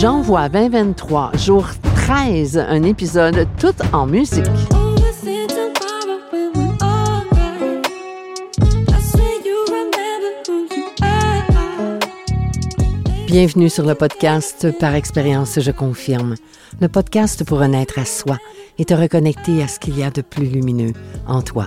J'envoie 2023, jour 13, un épisode tout en musique. Bienvenue sur le podcast Par expérience, je confirme. Le podcast pour renaître à soi et te reconnecter à ce qu'il y a de plus lumineux en toi.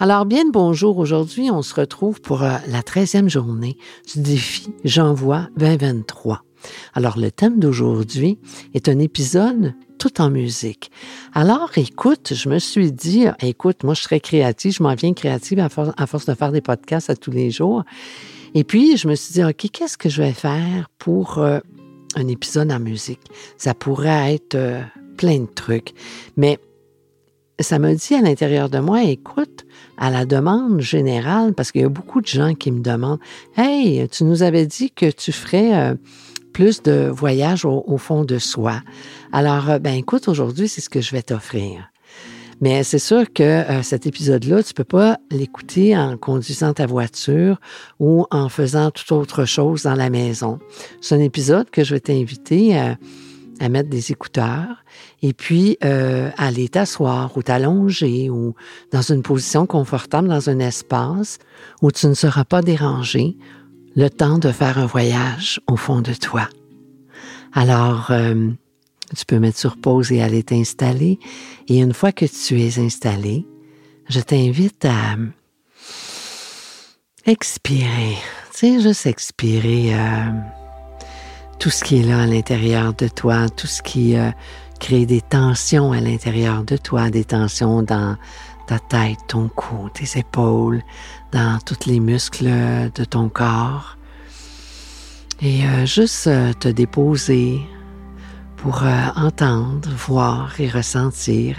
Alors, bien bonjour. Aujourd'hui, on se retrouve pour euh, la 13e journée du défi J'envoie 2023. Alors, le thème d'aujourd'hui est un épisode tout en musique. Alors, écoute, je me suis dit, écoute, moi, je serais créative, je m'en viens créative à force, à force de faire des podcasts à tous les jours. Et puis, je me suis dit, OK, qu'est-ce que je vais faire pour euh, un épisode en musique? Ça pourrait être euh, plein de trucs. Mais ça me dit à l'intérieur de moi, écoute, à la demande générale, parce qu'il y a beaucoup de gens qui me demandent, Hey, tu nous avais dit que tu ferais euh, plus de voyages au, fond de soi. Alors, euh, ben écoute, aujourd'hui, c'est ce que je vais t'offrir. Mais c'est sûr que euh, cet épisode-là, tu peux pas l'écouter en conduisant ta voiture ou en faisant toute autre chose dans la maison. C'est un épisode que je vais t'inviter à mettre des écouteurs et puis euh, aller t'asseoir ou t'allonger ou dans une position confortable dans un espace où tu ne seras pas dérangé le temps de faire un voyage au fond de toi. Alors, euh, tu peux mettre sur pause et aller t'installer et une fois que tu es installé, je t'invite à expirer, tu sais, juste expirer. Euh, tout ce qui est là à l'intérieur de toi, tout ce qui euh, crée des tensions à l'intérieur de toi, des tensions dans ta tête, ton cou, tes épaules, dans tous les muscles de ton corps. Et euh, juste euh, te déposer pour entendre, voir et ressentir,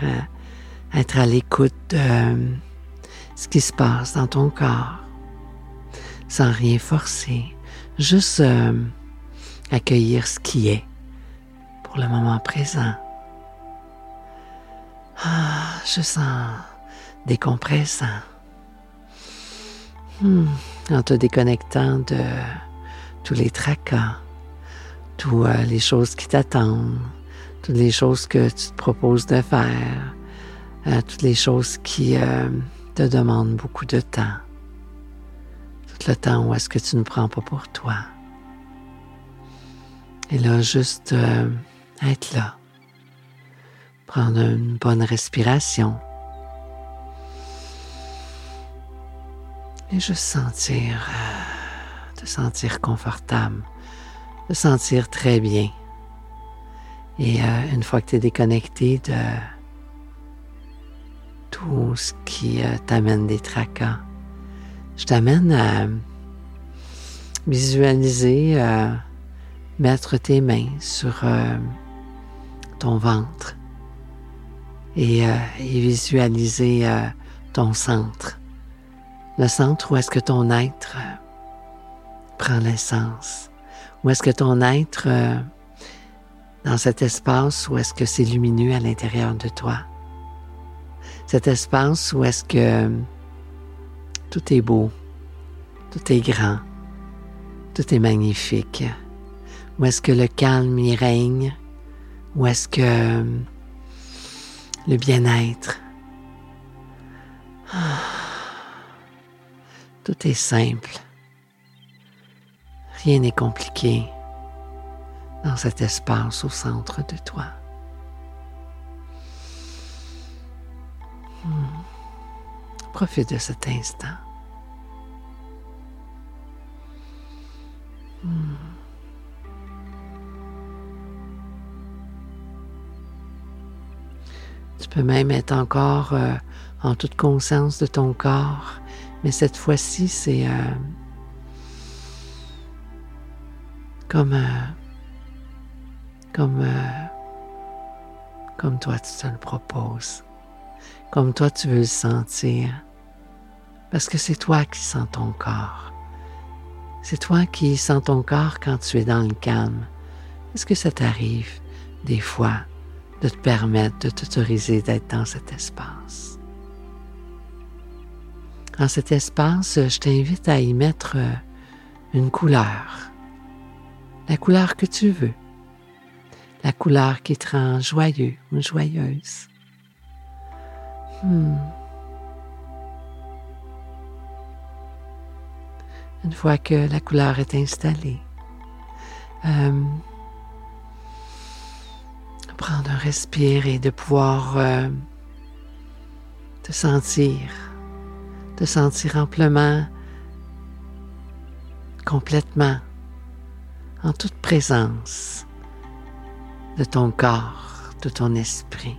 être à l'écoute de ce qui se passe dans ton corps, sans rien forcer, juste accueillir ce qui est pour le moment présent. Ah, je sens décompressant. Hmm, en te déconnectant de tous les tracas, toutes euh, les choses qui t'attendent, toutes les choses que tu te proposes de faire, euh, toutes les choses qui euh, te demandent beaucoup de temps. Tout le temps où est-ce que tu ne prends pas pour toi. Et là, juste euh, être là. Prendre une bonne respiration. Et juste sentir, euh, te sentir confortable, te sentir très bien. Et euh, une fois que tu es déconnecté de tout ce qui t'amène des tracas, je t'amène à visualiser mettre tes mains sur euh, ton ventre et, euh, visualiser euh, ton centre. Le centre où est-ce que ton être prend l'essence. Où est-ce que ton être, dans cet espace où est-ce que c'est lumineux à l'intérieur de toi. Cet espace où est-ce que tout est beau, tout est grand, tout est magnifique. Où est-ce que le calme y règne? Où est-ce que le bien-être? Tout est simple. Rien n'est compliqué dans cet espace au centre de toi. Hmm. Profite de cet instant. Hmm. Tu peux même être encore euh, en toute conscience de ton corps Mais cette fois-ci, c'est euh, comme, euh, comme, comme toi tu te le proposes, comme toi tu veux le sentir, parce que c'est toi qui sens ton corps. C'est toi qui sens ton corps quand tu es dans le calme. Est-ce que ça t'arrive des fois de te permettre de t'autoriser d'être dans cet espace? Dans cet espace, je t'invite à y mettre euh, une couleur, la couleur que tu veux, la couleur qui te rend joyeux ou joyeuse. Hmm. Une fois que la couleur est installée, euh, prendre un respire et de pouvoir euh, te sentir te sentir amplement, complètement, en toute présence de ton corps, de ton esprit,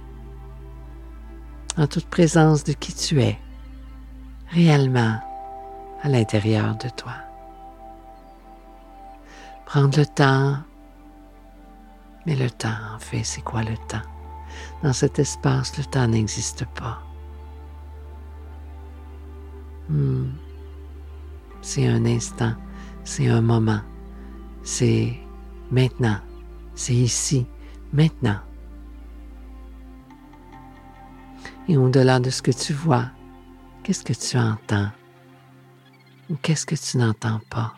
en toute présence de qui tu es réellement à l'intérieur de toi. Prendre le temps, mais le temps, en fait, c'est quoi le temps? Dans cet espace, le temps n'existe pas. Hmm. C'est un instant, c'est un moment, c'est maintenant, c'est ici, maintenant. Et au-delà de ce que tu vois, qu'est-ce que tu entends? Ou qu'est-ce que tu n'entends pas?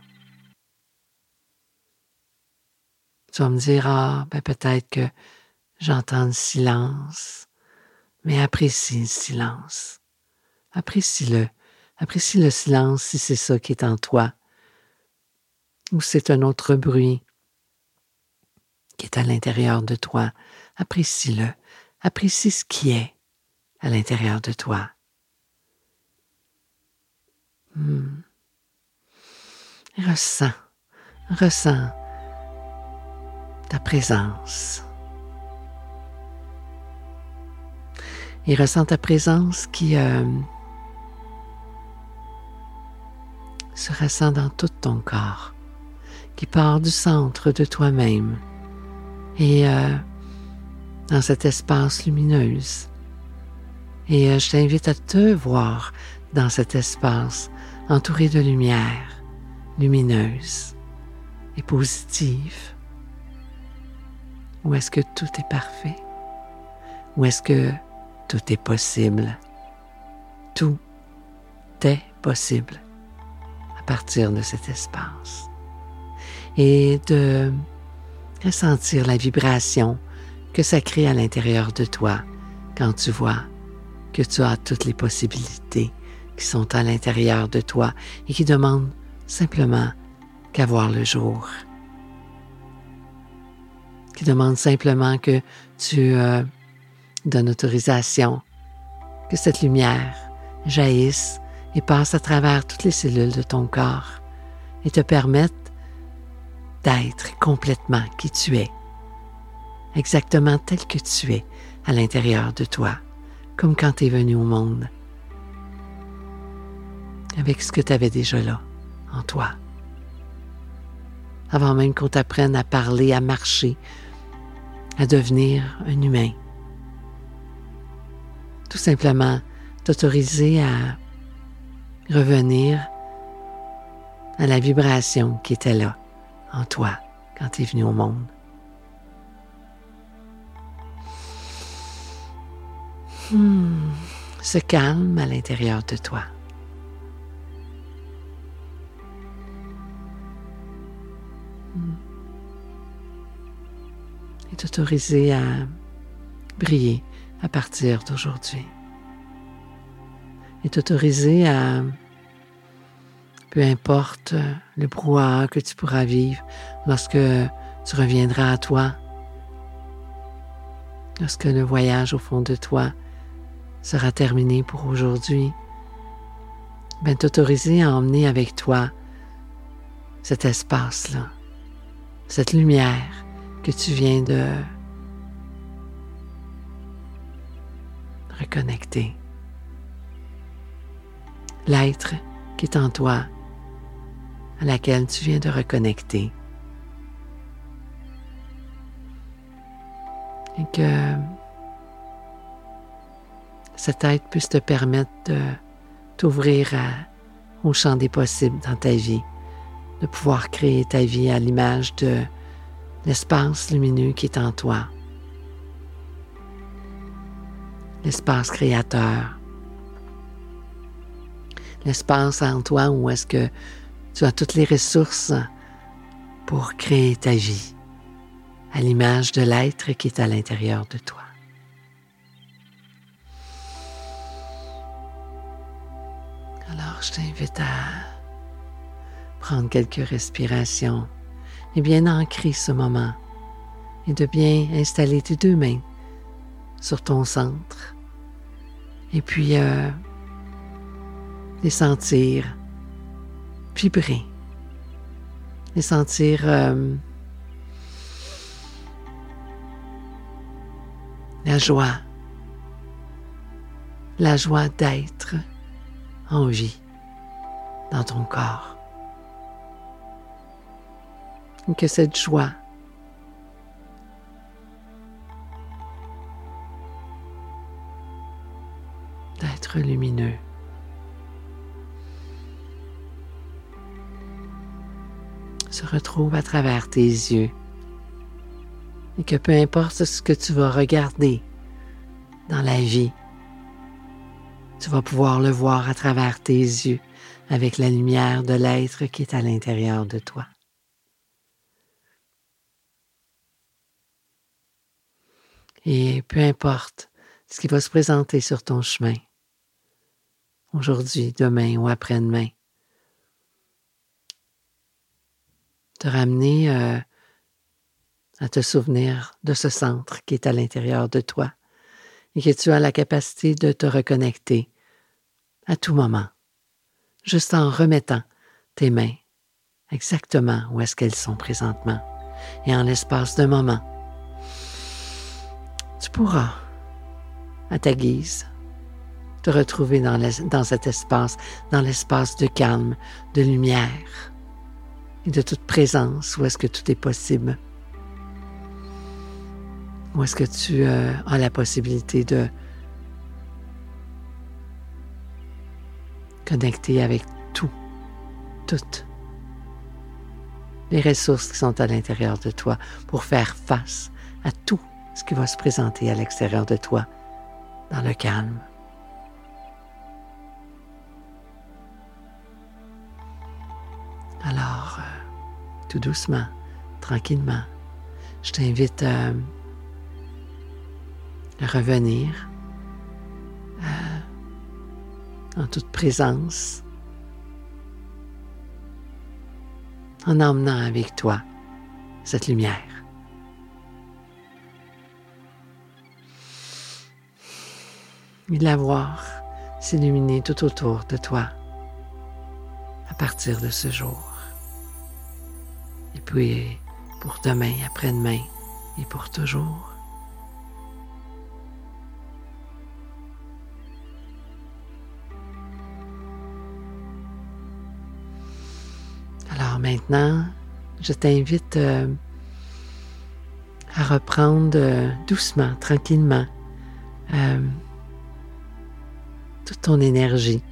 Tu vas me dire, ah, ben peut-être que j'entends le silence, mais apprécie le silence. Apprécie-le Apprécie le silence si c'est ça qui est en toi, ou c'est un autre bruit qui est à l'intérieur de toi. Apprécie-le. Apprécie ce qui est à l'intérieur de toi. Hmm. Ressens, ressens ta présence. Et ressens ta présence qui, euh, se ressent dans tout ton corps, qui part du centre de toi-même et euh, dans cet espace lumineuse. Et euh, je t'invite à te voir dans cet espace entouré de lumière lumineuse et positive. Où est-ce que tout est parfait? Où est-ce que tout est possible? Tout est possible partir de cet espace et de ressentir la vibration que ça crée à l'intérieur de toi quand tu vois que tu as toutes les possibilités qui sont à l'intérieur de toi et qui demandent simplement qu'à voir le jour. Qui demandent simplement que tu euh, donnes autorisation, que cette lumière jaillisse et passe à travers toutes les cellules de ton corps et te permettent d'être complètement qui tu es, exactement tel que tu es à l'intérieur de toi, comme quand tu es venu au monde, avec ce que tu avais déjà là, en toi. Avant même qu'on t'apprenne à parler, à marcher, à devenir un humain. Tout simplement t'autoriser à revenir à la vibration qui était là en toi quand tu es venu au monde. Hmm, se calme à l'intérieur de toi. Hmm. Et t'autoriser à briller à partir d'aujourd'hui. Est autorisé à, peu importe le brouhaha que tu pourras vivre lorsque tu reviendras à toi, lorsque le voyage au fond de toi sera terminé pour aujourd'hui, ben t'autoriser à emmener avec toi cet espace-là, cette lumière que tu viens de reconnecter l'être qui est en toi, à laquelle tu viens de reconnecter. Et que cette aide puisse te permettre de t'ouvrir au champ des possibles dans ta vie, de pouvoir créer ta vie à l'image de l'espace lumineux qui est en toi, l'espace créateur, l'espace en toi où est-ce que tu as toutes les ressources pour créer ta vie à l'image de l'être qui est à l'intérieur de toi. Alors, je t'invite à prendre quelques respirations et bien ancrer ce moment. Et de bien installer tes deux mains sur ton centre. Et puis euh, les sentir vibrer, les sentir euh, la joie, la joie d'être en vie dans ton corps. Que cette joie d'être lumineux se retrouve à travers tes yeux et que peu importe ce que tu vas regarder dans la vie, tu vas pouvoir le voir à travers tes yeux avec la lumière de l'être qui est à l'intérieur de toi. Et peu importe ce qui va se présenter sur ton chemin, aujourd'hui, demain ou après-demain, te ramener euh, à te souvenir de ce centre qui est à l'intérieur de toi et que tu as la capacité de te reconnecter à tout moment, juste en remettant tes mains exactement où est-ce qu'elles sont présentement. Et en l'espace d'un moment, tu pourras, à ta guise, te retrouver dans, cet espace, dans l'espace de calme, de lumière et de toute présence où est-ce que tout est possible. Où est-ce que tu euh, as la possibilité de connecter avec tout, toutes les ressources qui sont à l'intérieur de toi pour faire face à tout ce qui va se présenter à l'extérieur de toi dans le calme. Alors, euh, tout doucement, tranquillement, je t'invite euh, à revenir en toute présence, en emmenant avec toi cette lumière. Et la voir s'illuminer tout autour de toi à partir de ce jour. Et puis pour demain, après-demain et pour toujours. maintenant, je t'invite euh, à reprendre euh, doucement, tranquillement, euh, toute ton énergie,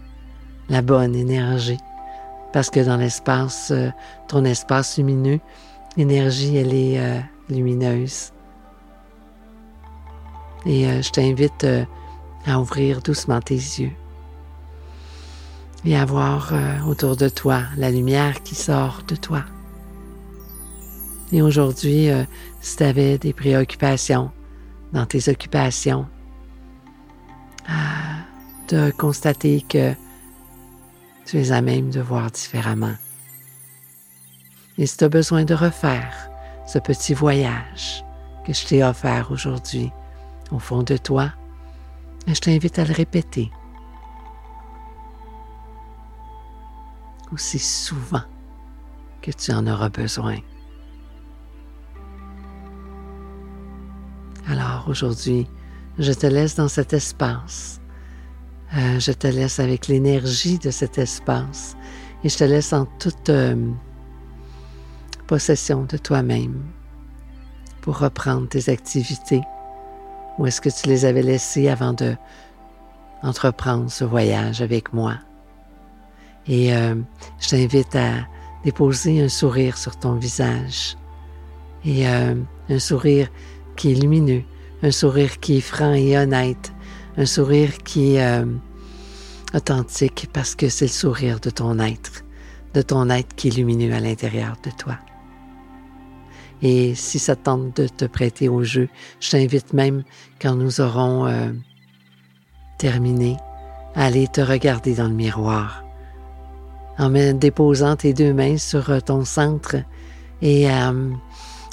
la bonne énergie. Parce que dans l'espace, ton espace lumineux, l'énergie, elle est lumineuse. Et je t'invite à ouvrir doucement tes yeux et à voir euh, autour de toi la lumière qui sort de toi. Et aujourd'hui, euh, si tu avais des préoccupations dans tes occupations, de constater que tu es à même de voir différemment. Et si tu as besoin de refaire ce petit voyage que je t'ai offert aujourd'hui au fond de toi, je t'invite à le répéter aussi souvent que tu en auras besoin. Alors aujourd'hui, je te laisse dans cet espace Euh, je te laisse avec l'énergie de cet espace et je te laisse en toute euh, possession de toi-même pour reprendre tes activités. Où est-ce que tu les avais laissées avant de entreprendre ce voyage avec moi? Et euh, je t'invite à déposer un sourire sur ton visage. Et un sourire qui est lumineux, un sourire qui est franc et honnête, un sourire qui est euh, authentique parce que c'est le sourire de ton être, de ton être qui est lumineux à l'intérieur de toi. Et si ça tente de te prêter au jeu, je t'invite même, quand nous aurons euh, terminé, à aller te regarder dans le miroir, en déposant tes deux mains sur euh, ton centre et à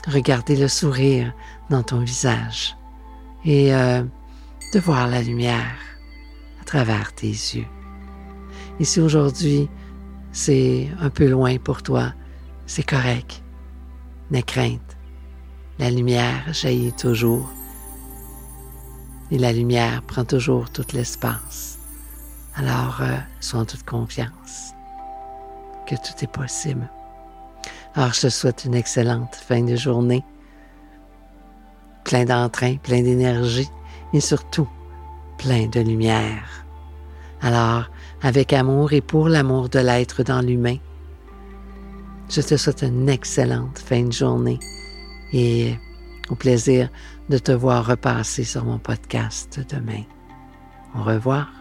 regarder le sourire dans ton visage. Et de voir la lumière à travers tes yeux. Et si aujourd'hui c'est un peu loin pour toi, c'est correct. N'aie crainte. La lumière jaillit toujours. Et la lumière prend toujours tout l'espace. Alors, euh, sois en toute confiance que tout est possible. Alors, je te souhaite une excellente fin de journée, plein d'entrain, plein d'énergie et surtout plein de lumière. Alors, avec amour et pour l'amour de l'être dans l'humain, je te souhaite une excellente fin de journée et au plaisir de te voir repasser sur mon podcast demain. Au revoir.